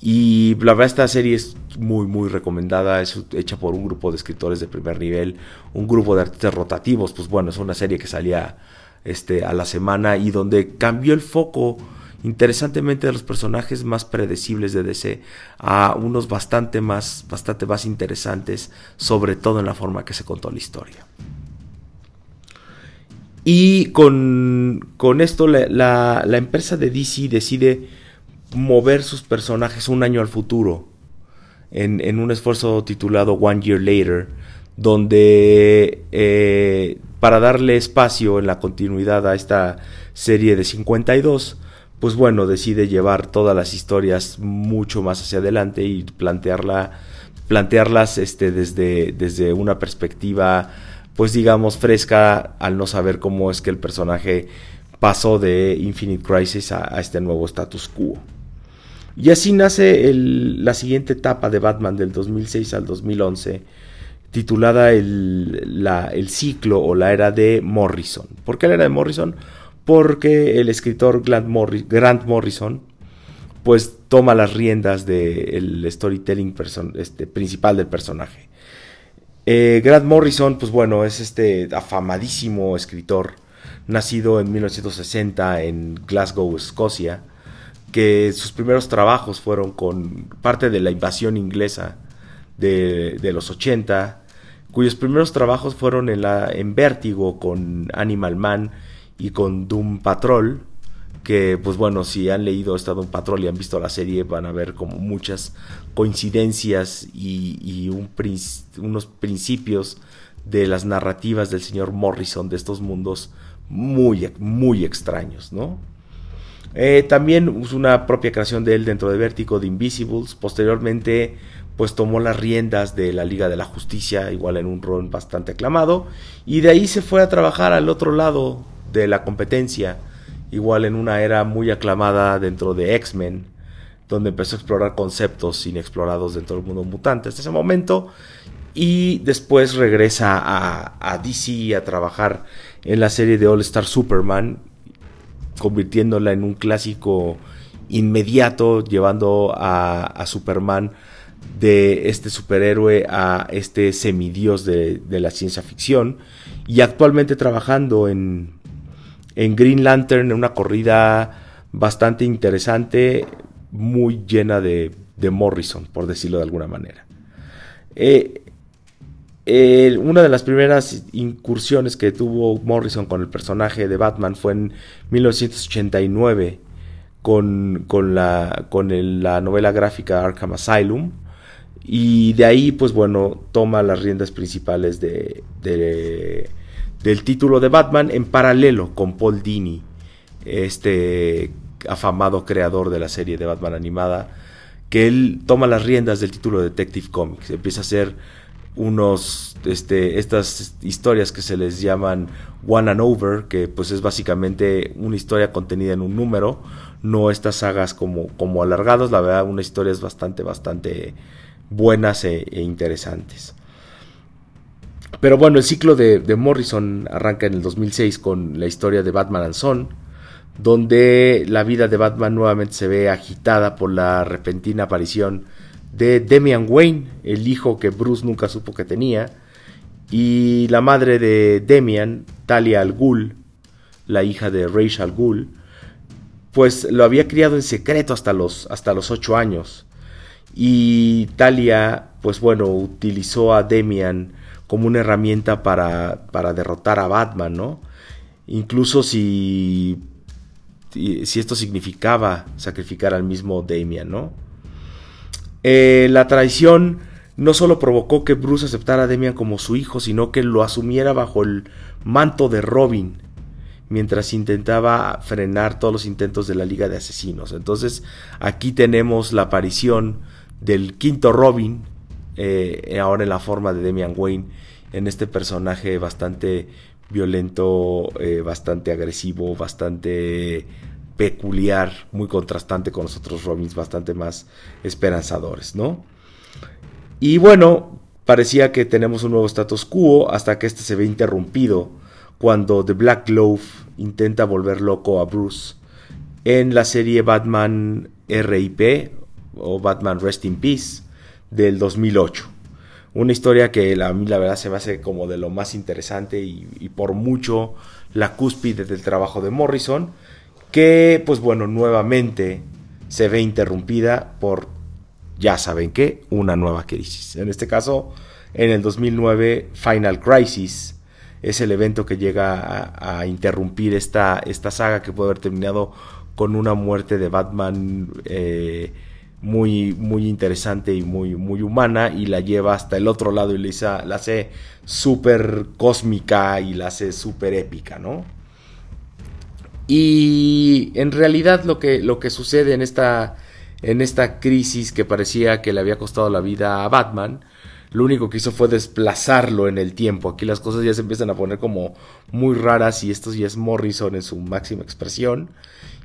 Y la verdad, esta serie es muy, muy recomendada. Es hecha por un grupo de escritores de primer nivel, un grupo de artistas rotativos. Pues bueno, es una serie que salía este, a la semana y donde cambió el foco interesantemente de los personajes más predecibles de DC a unos bastante más, bastante más interesantes, sobre todo en la forma que se contó la historia. Y con, con esto la, la, empresa de DC decide mover sus personajes un año al futuro en, en un esfuerzo titulado One Year Later, donde eh, para darle espacio en la continuidad a esta serie de 52, pues bueno, decide llevar todas las historias mucho más hacia adelante y plantearla, plantearlas este, desde, desde una perspectiva, pues digamos, fresca, al no saber cómo es que el personaje pasó de Infinite Crisis a, este nuevo status quo. Y así nace la siguiente etapa de Batman del 2006 al 2011 titulada el, el ciclo o la era de Morrison. ¿Por qué la era de Morrison? Porque el escritor Grant, Morrison pues toma las riendas del storytelling este, principal del personaje. Eh, Grant Morrison, pues bueno, es este afamadísimo escritor, nacido en 1960 en Glasgow, Escocia, que sus primeros trabajos fueron con parte de la invasión inglesa de, los 80, cuyos primeros trabajos fueron en, la, en Vértigo con Animal Man y con Doom Patrol, que pues bueno, si han leído Estado un Patrol y han visto la serie van a ver como muchas coincidencias y, unos principios de las narrativas del señor Morrison de estos mundos muy, muy extraños, ¿no? Eh, también una propia creación de él dentro de Vértigo de Invisibles. Posteriormente, pues tomó las riendas de la Liga de la Justicia, igual en un rol bastante aclamado. Y de ahí se fue a trabajar al otro lado de la competencia, igual en una era muy aclamada dentro de X-Men, donde empezó a explorar conceptos inexplorados dentro del mundo mutante hasta ese momento. Y después regresa a, DC a trabajar en la serie de All Star Superman, convirtiéndola en un clásico inmediato, llevando a, Superman de este superhéroe a este semidios de, la ciencia ficción y actualmente trabajando en, en Green Lantern, una corrida bastante interesante, muy llena de, Morrison, por decirlo de alguna manera. Eh, una de las primeras incursiones que tuvo Morrison con el personaje de Batman fue en 1989 con, con la novela gráfica Arkham Asylum. Y de ahí, pues bueno, toma las riendas principales de, del título de Batman en paralelo con Paul Dini, este afamado creador de la serie de Batman animada, que él toma las riendas del título de Detective Comics, empieza a hacer unos este, estas historias que se les llaman one and over que pues es básicamente una historia contenida en un número no estas sagas como, como alargadas. La verdad una historia es bastante bastante buenas e, e interesantes pero bueno el ciclo de, Morrison arranca en el 2006 con la historia de Batman and Son donde la vida de Batman nuevamente se ve agitada por la repentina aparición de Demian Wayne, el hijo que Bruce nunca supo que tenía, y la madre de Demian, Talia Al Ghul, la hija de Rachel Ghul, pues lo había criado en secreto hasta los, hasta los 8 años. Y Talia, pues bueno, utilizó a Demian como una herramienta para, para derrotar a Batman, ¿no? Incluso si, si esto significaba sacrificar al mismo Demian, ¿no? Eh, la traición no solo provocó que Bruce aceptara a Demian como su hijo, sino que lo asumiera bajo el manto de Robin, mientras intentaba frenar todos los intentos de la Liga de Asesinos. Entonces aquí tenemos la aparición del quinto Robin, eh, ahora en la forma de Demian Wayne, en este personaje bastante violento, eh, bastante agresivo, bastante peculiar, muy contrastante con los otros Robins, bastante más esperanzadores, ¿no? Y bueno, parecía que tenemos un nuevo status quo hasta que este se ve interrumpido cuando The Black Glove intenta volver loco a Bruce en la serie Batman RIP o Batman Rest in Peace del 2008. Una historia que a mí la verdad se me hace como de lo más interesante y, por mucho la cúspide del trabajo de Morrison que pues bueno, nuevamente se ve interrumpida por, ya saben qué, una nueva crisis. En este caso, en el 2009, Final Crisis es el evento que llega a, interrumpir esta, esta saga que puede haber terminado con una muerte de Batman eh, muy, muy interesante y muy, muy humana y la lleva hasta el otro lado y la hace súper cósmica y la hace súper épica, ¿no? Y en realidad lo que, lo que sucede en esta, en esta crisis que parecía que le había costado la vida a Batman, lo único que hizo fue desplazarlo en el tiempo. Aquí las cosas ya se empiezan a poner como muy raras y esto ya es Morrison en su máxima expresión.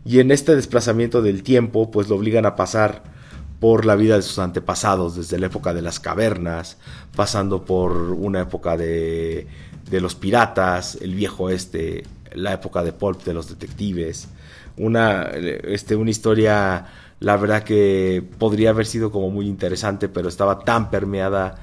Y en este desplazamiento del tiempo, pues lo obligan a pasar por la vida de sus antepasados, desde la época de las cavernas, pasando por una época de, de los piratas, el viejo este, la época de Pulp de los detectives, una, este, una historia, la verdad que podría haber sido como muy interesante, pero estaba tan permeada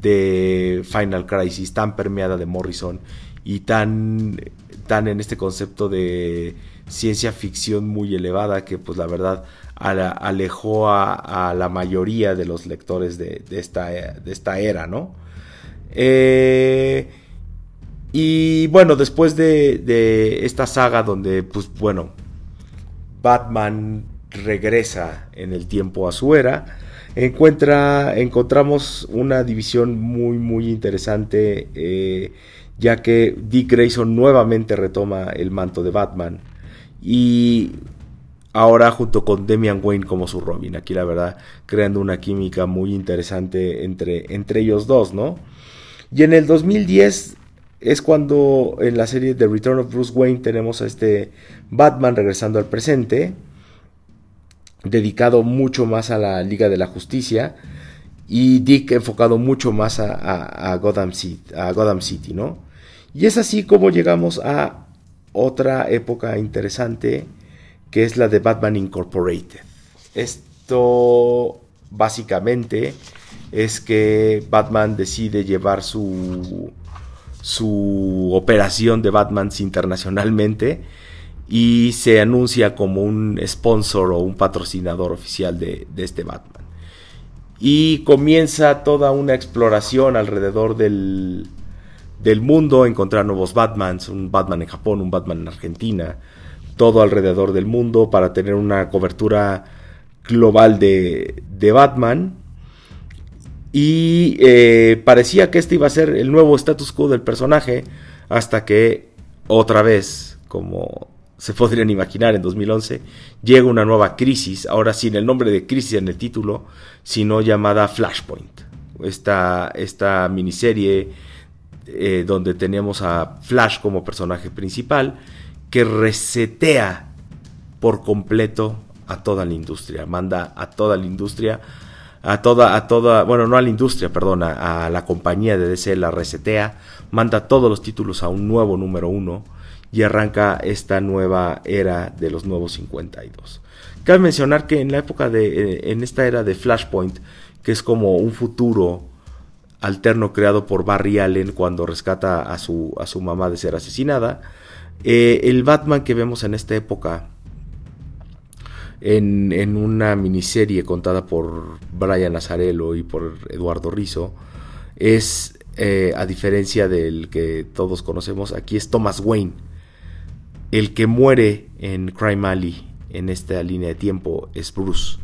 de Final Crisis, tan permeada de Morrison y tan, tan en este concepto de ciencia ficción muy elevada que pues la verdad alejó a, la mayoría de los lectores de, esta, de esta era, ¿no? Eh, y bueno, después de, esta saga donde, pues bueno, Batman regresa en el tiempo a su era, encuentra, encontramos una división muy, muy interesante, eh, ya que Dick Grayson nuevamente retoma el manto de Batman. Y ahora junto con Demian Wayne como su Robin. Aquí la verdad creando una química muy interesante entre, entre ellos dos, ¿no? Y en el 2010 es cuando en la serie The Return of Bruce Wayne tenemos a este Batman regresando al presente, dedicado mucho más a la Liga de la Justicia y Dick enfocado mucho más a, Gotham, City, a Gotham City, ¿no? Y es así como llegamos a otra época interesante que es la de Batman Incorporated. Esto básicamente es que Batman decide llevar su, su operación de Batman internacionalmente y se anuncia como un sponsor o un patrocinador oficial de, este Batman. Y comienza toda una exploración alrededor del, del mundo, encontrar nuevos Batmans, un Batman en Japón, un Batman en Argentina, todo alrededor del mundo para tener una cobertura global de, Batman. Y eh, parecía que este iba a ser el nuevo status quo del personaje hasta que otra vez, como se podrían imaginar en 2011, llega una nueva crisis, ahora sin el nombre de crisis en el título, sino llamada Flashpoint. Esta, esta miniserie eh, donde tenemos a Flash como personaje principal que resetea por completo a toda la industria, manda a toda la industria, a toda, a toda, bueno, no a la industria, perdón, a, la compañía de DC la resetea, manda todos los títulos a un nuevo número uno y arranca esta nueva era de los nuevos 52. Cabe mencionar que en la época de, eh, en esta era de Flashpoint, que es como un futuro alterno creado por Barry Allen cuando rescata a su, a su mamá de ser asesinada, eh, el Batman que vemos en esta época, en, una miniserie contada por Brian Azarello y por Eduardo Rizzo, es, eh, a diferencia del que todos conocemos, aquí es Thomas Wayne. El que muere en Crime Alley en esta línea de tiempo es Bruce.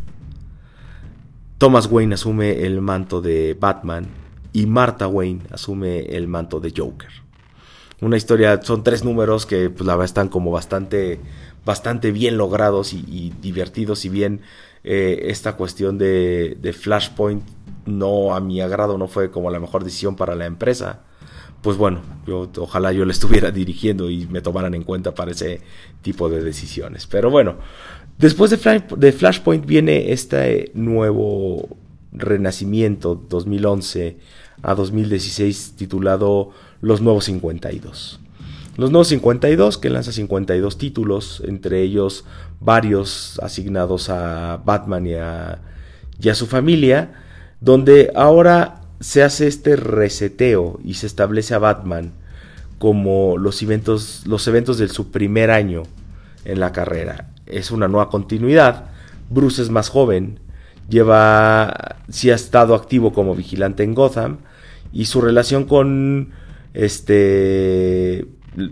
Thomas Wayne asume el manto de Batman y Martha Wayne asume el manto de Joker una historia, son tres números que pues la verdad están como bastante, bastante bien logrados y, divertidos, si bien eh, esta cuestión de, de, Flashpoint no a mi agrado no fue como la mejor decisión para la empresa. Pues bueno, yo ojalá yo le [LAUGHS] estuviera dirigiendo y me tomaran en cuenta para ese tipo de decisiones. Pero bueno, después de, de Flashpoint viene este nuevo renacimiento 2011 a 2016 titulado Los Nuevos 52. Los Nuevos 52 que lanza 52 títulos, entre ellos varios asignados a Batman y a, su familia, donde ahora se hace este reseteo y se establece a Batman como los eventos, los eventos de su primer año en la carrera. Es una nueva continuidad. Bruce es más joven, lleva, sí ha estado activo como vigilante en Gotham, y su relación con este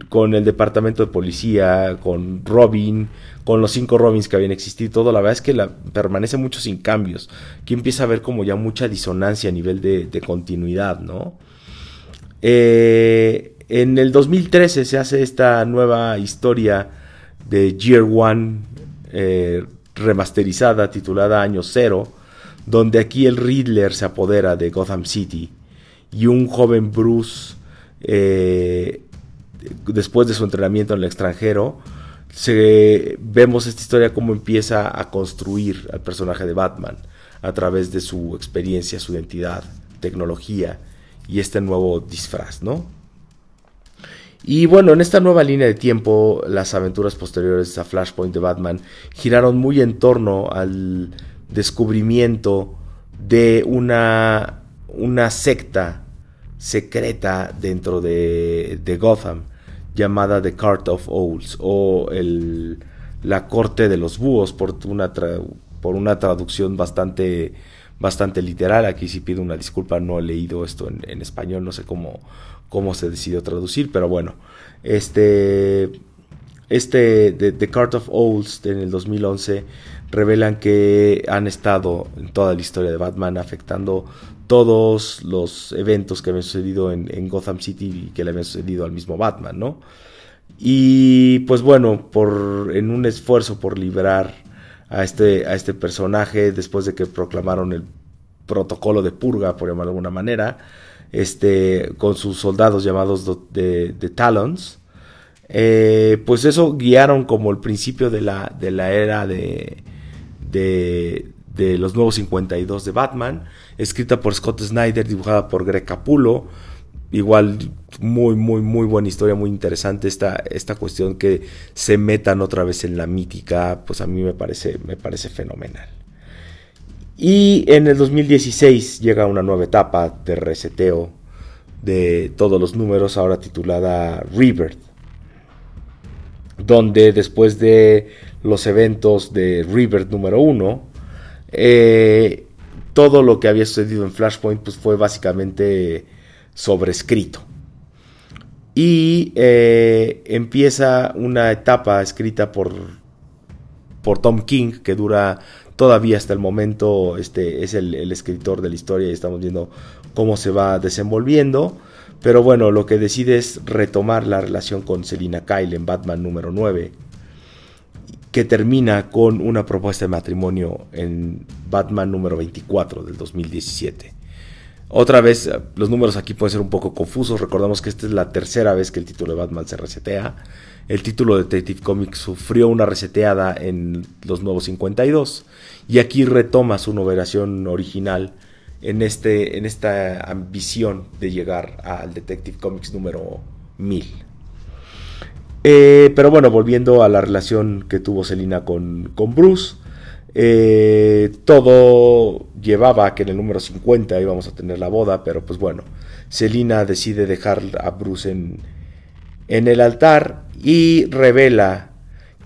con el departamento de policía, con Robin, con los cinco Robins que habían existido, todo, la verdad es que permanece mucho sin cambios. Aquí empieza a haber como ya mucha disonancia a nivel de, continuidad, ¿no? Eh, en el 2013 se hace esta nueva historia de Year One eh, remasterizada titulada Año Cero, donde aquí el Riddler se apodera de Gotham City y un joven Bruce, eh, después de su entrenamiento en el extranjero, se, vemos esta historia como empieza a construir al personaje de Batman a través de su experiencia, su identidad, tecnología y este nuevo disfraz, ¿no? Y bueno, en esta nueva línea de tiempo, las aventuras posteriores a Flashpoint de Batman giraron muy en torno al descubrimiento de una una secta secreta dentro de, Gotham llamada The Court of Owls o la corte de los búhos por una, por una traducción bastante, bastante literal. Aquí sí pido una disculpa, no he leído esto en, español, no sé cómo, cómo se decidió traducir, pero bueno, este, este de The Cart of Owls en el 2011 revelan que han estado en toda la historia de Batman afectando todos los eventos que habían sucedido en, Gotham City y que le habían sucedido al mismo Batman, ¿no? Y pues bueno, por, en un esfuerzo por liberar a este, a este personaje después de que proclamaron el protocolo de purga, por llamarlo de alguna manera, este, con sus soldados llamados de, Talons, eh, pues eso guiaron como el principio de la, de la era de, de, de los nuevos 52 de Batman, escrita por Scott Snyder, dibujada por Greg Capullo, igual muy, muy, muy buena historia, muy interesante esta, esta cuestión que se metan otra vez en la mítica, pues a mí me parece, me parece fenomenal. Y en el 2016 llega una nueva etapa de reseteo de todos los números, ahora titulada Rebirth, donde después de los eventos de Rebirth número 1, eh, todo lo que había sucedido en Flashpoint pues, fue básicamente sobrescrito. Y eh, empieza una etapa escrita por, por Tom King que dura todavía hasta el momento, este es el, escritor de la historia y estamos viendo cómo se va desenvolviendo. Pero bueno, lo que decide es retomar la relación con Selina Kyle en Batman número 9, que termina con una propuesta de matrimonio en Batman número 24 del 2017. Otra vez, eh, los números aquí pueden ser un poco confusos. Recordamos que esta es la tercera vez que el título de Batman se resetea. El título de Detective Comics sufrió una reseteada en los nuevos 52 y aquí retoma su numeración original en, este, en esta ambición de llegar al Detective Comics número 1000. Eh, pero bueno, volviendo a la relación que tuvo Selina con, con Bruce. Eh, todo llevaba a que en el número 50 íbamos a tener la boda, pero pues bueno, Selina decide dejar a Bruce en, en el altar y revela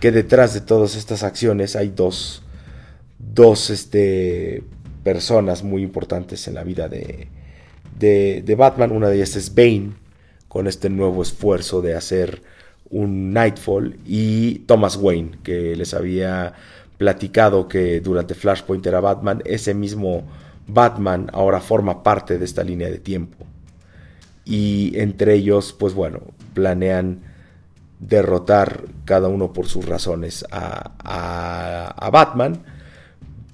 que detrás de todas estas acciones hay dos, dos este, personas muy importantes en la vida de, de, de Batman. Una de ellas es Bane, con este nuevo esfuerzo de hacer un Nightfall, y Thomas Wayne, que les había platicado que durante Flashpoint era Batman, ese mismo Batman ahora forma parte de esta línea de tiempo. Y entre ellos, pues bueno, planean derrotar cada uno por sus razones a, a, Batman.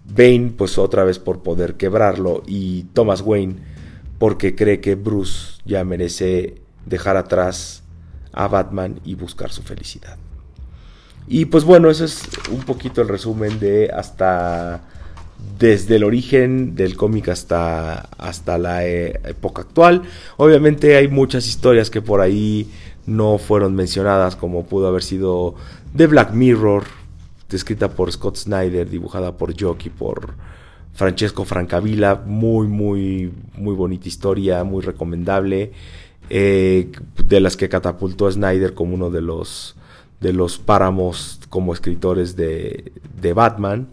Bane, pues otra vez por poder quebrarlo. Y Thomas Wayne, porque cree que Bruce ya merece dejar atrás a Batman y buscar su felicidad. Y pues bueno, eso es un poquito el resumen de hasta desde el origen del cómic hasta, hasta la eh, época actual. Obviamente hay muchas historias que por ahí no fueron mencionadas, como pudo haber sido The Black Mirror, escrita por Scott Snyder, dibujada por Jockey, por Francesco Francavilla, muy, muy, muy bonita historia, muy recomendable, eh, de las que catapultó a Snyder como uno de los de los páramos como escritores de, de Batman.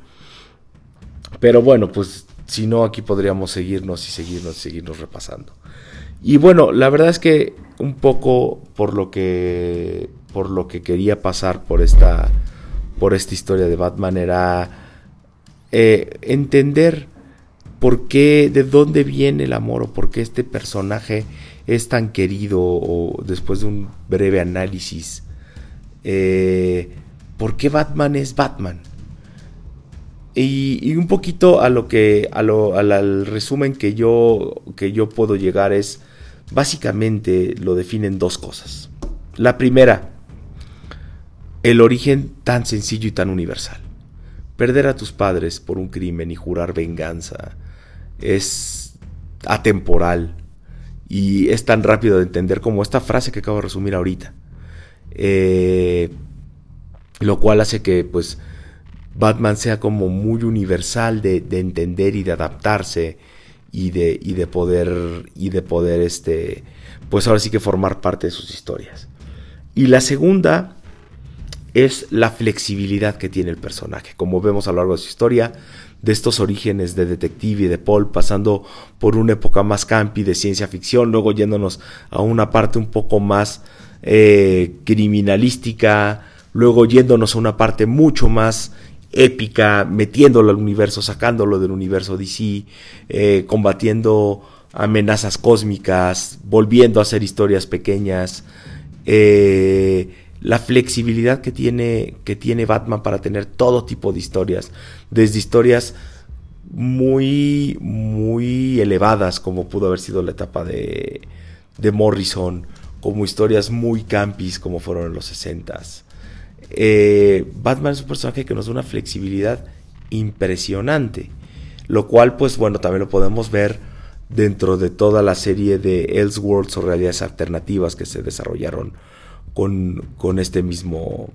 Pero bueno, pues si no, aquí podríamos seguirnos y seguirnos y seguirnos repasando. Y bueno, la verdad es que un poco por lo que por lo que quería pasar por esta por esta historia de Batman era eh, entender por qué, de dónde viene el amor o por qué este personaje es tan querido o después de un breve análisis eh, por qué Batman es Batman. Y, un poquito a lo que, a lo, al resumen que yo, que yo puedo llegar es, básicamente lo definen dos cosas. La primera, el origen tan sencillo y tan universal. Perder a tus padres por un crimen y jurar venganza es atemporal y es tan rápido de entender como esta frase que acabo de resumir ahorita. Eh, lo cual hace que pues Batman sea como muy universal de, entender y de adaptarse y de, y de poder y de poder este pues ahora sí que formar parte de sus historias y la segunda es la flexibilidad que tiene el personaje como vemos a lo largo de su historia de estos orígenes de detective y de Paul, pasando por una época más campi de ciencia ficción, luego yéndonos a una parte un poco más eh, criminalística, luego yéndonos a una parte mucho más épica, metiéndolo al universo, sacándolo del universo DC, eh, combatiendo amenazas cósmicas, volviendo a hacer historias pequeñas, eh, la flexibilidad que tiene, que tiene Batman para tener todo tipo de historias, desde historias muy, muy elevadas, como pudo haber sido la etapa de, de Morrison, como historias muy campis, como fueron en los 60s. Eh, Batman es un personaje que nos da una flexibilidad impresionante, lo cual, pues bueno, también lo podemos ver dentro de toda la serie de Elseworlds o realidades alternativas que se desarrollaron con, este mismo.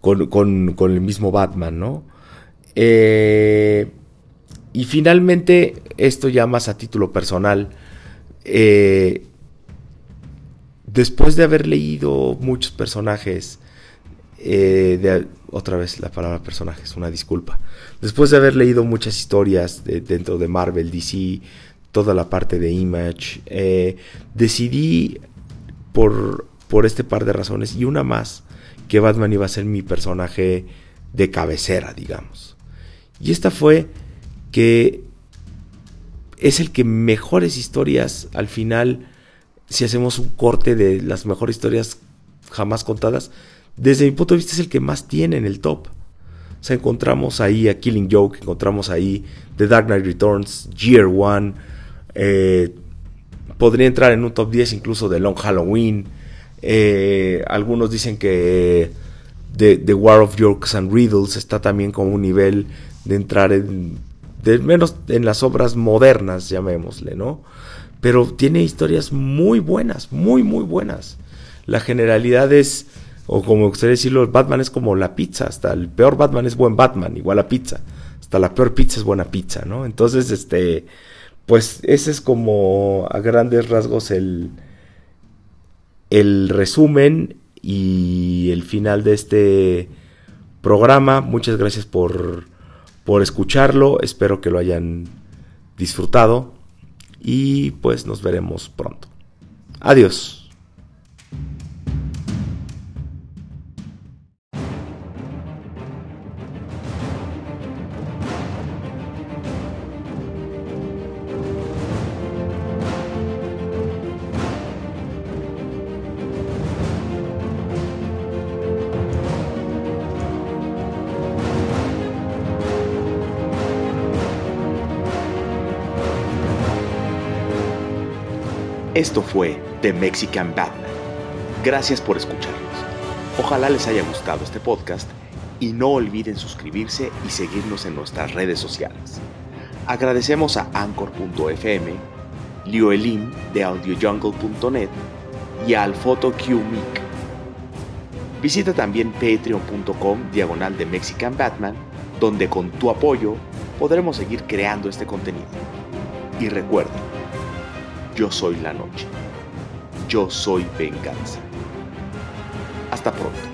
Con, el mismo Batman, ¿no? Eh, y finalmente, esto ya más a título personal. Eh, después de haber leído muchos personajes, eh, de, otra vez la palabra personajes, una disculpa. Después de haber leído muchas historias dentro de Marvel, DC, toda la parte de Image, decidí por, por este par de razones y una más, que Batman iba a ser mi personaje de cabecera, digamos. Y esta fue que es el que mejores historias al final, si hacemos un corte de las mejores historias jamás contadas, desde mi punto de vista es el que más tiene en el top. O sea, encontramos ahí a Killing Joke, encontramos ahí The Dark Knight Returns, Year One, eh, podría entrar en un top 10 incluso de Long Halloween. Eh, algunos dicen que The, War of Yorks and Riddles está también con un nivel de entrar en, menos en las obras modernas, llamémosle, ¿no? Pero tiene historias muy buenas, muy, muy buenas. La generalidad es, o como gustaría decirlo, Batman es como la pizza, hasta el peor Batman es buen Batman, igual a pizza. Hasta la peor pizza es buena pizza, ¿no? Entonces, este, pues ese es como a grandes rasgos el, el resumen y el final de este programa. Muchas gracias por, por escucharlo. Espero que lo hayan disfrutado. Y pues nos veremos pronto. Adiós. Esto fue The Mexican Batman. Gracias por escucharnos. Ojalá les haya gustado este podcast y no olviden suscribirse y seguirnos en nuestras redes sociales. Agradecemos a Anchor.fm, Lioelin de AudioJungle.net y a AlfotoQMic. Visita también patreon.com diagonal de Mexican Batman, donde con tu apoyo podremos seguir creando este contenido. Y recuerden, yo soy la noche. Yo soy venganza. Hasta pronto.